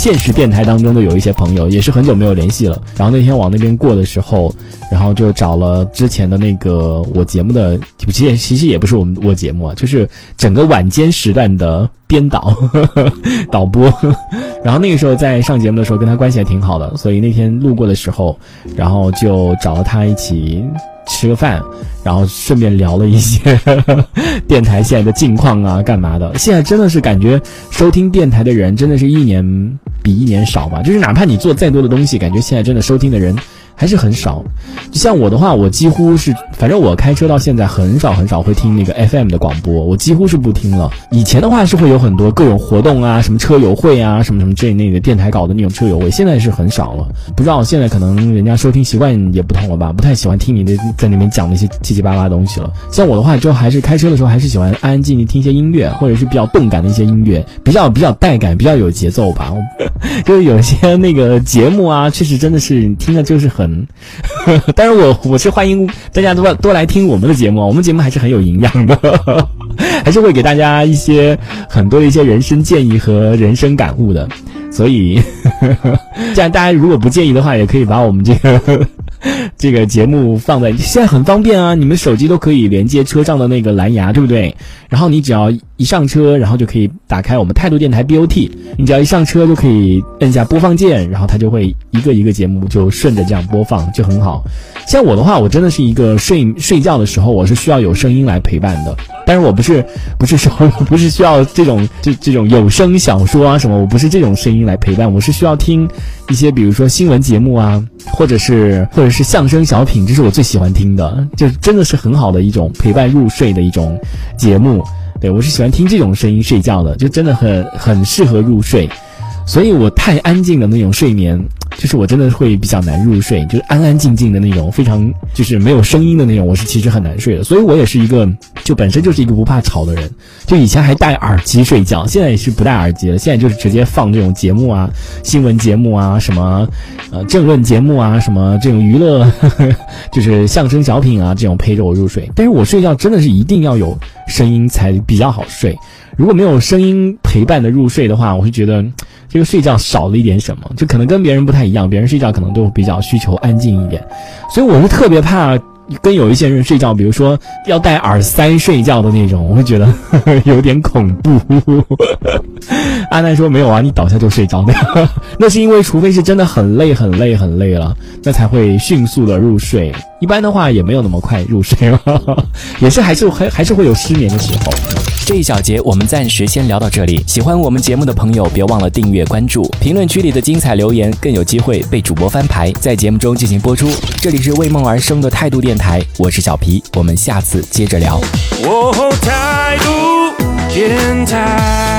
现实电台当中的有一些朋友也是很久没有联系了，然后那天往那边过的时候，然后就找了之前的那个我节目的，其实其实也不是我们我节目啊，就是整个晚间时段的编导 导播，然后那个时候在上节目的时候跟他关系还挺好的，所以那天路过的时候，然后就找了他一起。吃个饭，然后顺便聊了一些 电台现在的近况啊，干嘛的？现在真的是感觉收听电台的人真的是一年比一年少吧？就是哪怕你做再多的东西，感觉现在真的收听的人。还是很少，像我的话，我几乎是，反正我开车到现在很少很少会听那个 FM 的广播，我几乎是不听了。以前的话是会有很多各种活动啊，什么车友会啊，什么什么这那个电台搞的那种车友会，现在是很少了。不知道现在可能人家收听习惯也不同了吧，不太喜欢听你的在那边讲那些七七八八的东西了。像我的话，就还是开车的时候还是喜欢安安静静听一些音乐，或者是比较动感的一些音乐，比较比较带感，比较有节奏吧。就是有些那个节目啊，确实真的是听着就是很。但是我我是欢迎大家多多来听我们的节目，我们节目还是很有营养的，还是会给大家一些很多的一些人生建议和人生感悟的。所以，既然大家如果不介意的话，也可以把我们这个这个节目放在现在很方便啊，你们手机都可以连接车上的那个蓝牙，对不对？然后你只要一上车，然后就可以打开我们态度电台 BOT，你只要一上车就可以摁下播放键，然后它就会一个一个节目就顺着这样播放，就很好。像我的话，我真的是一个睡睡觉的时候，我是需要有声音来陪伴的。但是我不是不是说不是需要这种这这种有声小说啊什么，我不是这种声音来陪伴，我是需要听一些比如说新闻节目啊，或者是或者是相声小品，这是我最喜欢听的，就真的是很好的一种陪伴入睡的一种节目。对我是喜欢听这种声音睡觉的，就真的很很适合入睡。所以我太安静的那种睡眠。就是我真的会比较难入睡，就是安安静静的那种，非常就是没有声音的那种，我是其实很难睡的。所以我也是一个就本身就是一个不怕吵的人，就以前还戴耳机睡觉，现在也是不戴耳机了，现在就是直接放这种节目啊，新闻节目啊，什么呃政论节目啊，什么这种娱乐，呵呵就是相声小品啊这种陪着我入睡。但是我睡觉真的是一定要有声音才比较好睡，如果没有声音陪伴的入睡的话，我会觉得。这个睡觉少了一点什么，就可能跟别人不太一样。别人睡觉可能都比较需求安静一点，所以我是特别怕跟有一些人睡觉，比如说要戴耳塞睡觉的那种，我会觉得 有点恐怖。阿南说没有啊，你倒下就睡着的，那是因为除非是真的很累很累很累了，那才会迅速的入睡。一般的话也没有那么快入睡了，也是还是还还是会有失眠的时候。这一小节我们暂时先聊到这里。喜欢我们节目的朋友，别忘了订阅关注。评论区里的精彩留言更有机会被主播翻牌，在节目中进行播出。这里是为梦而生的态度电台，我是小皮，我们下次接着聊。态度电台。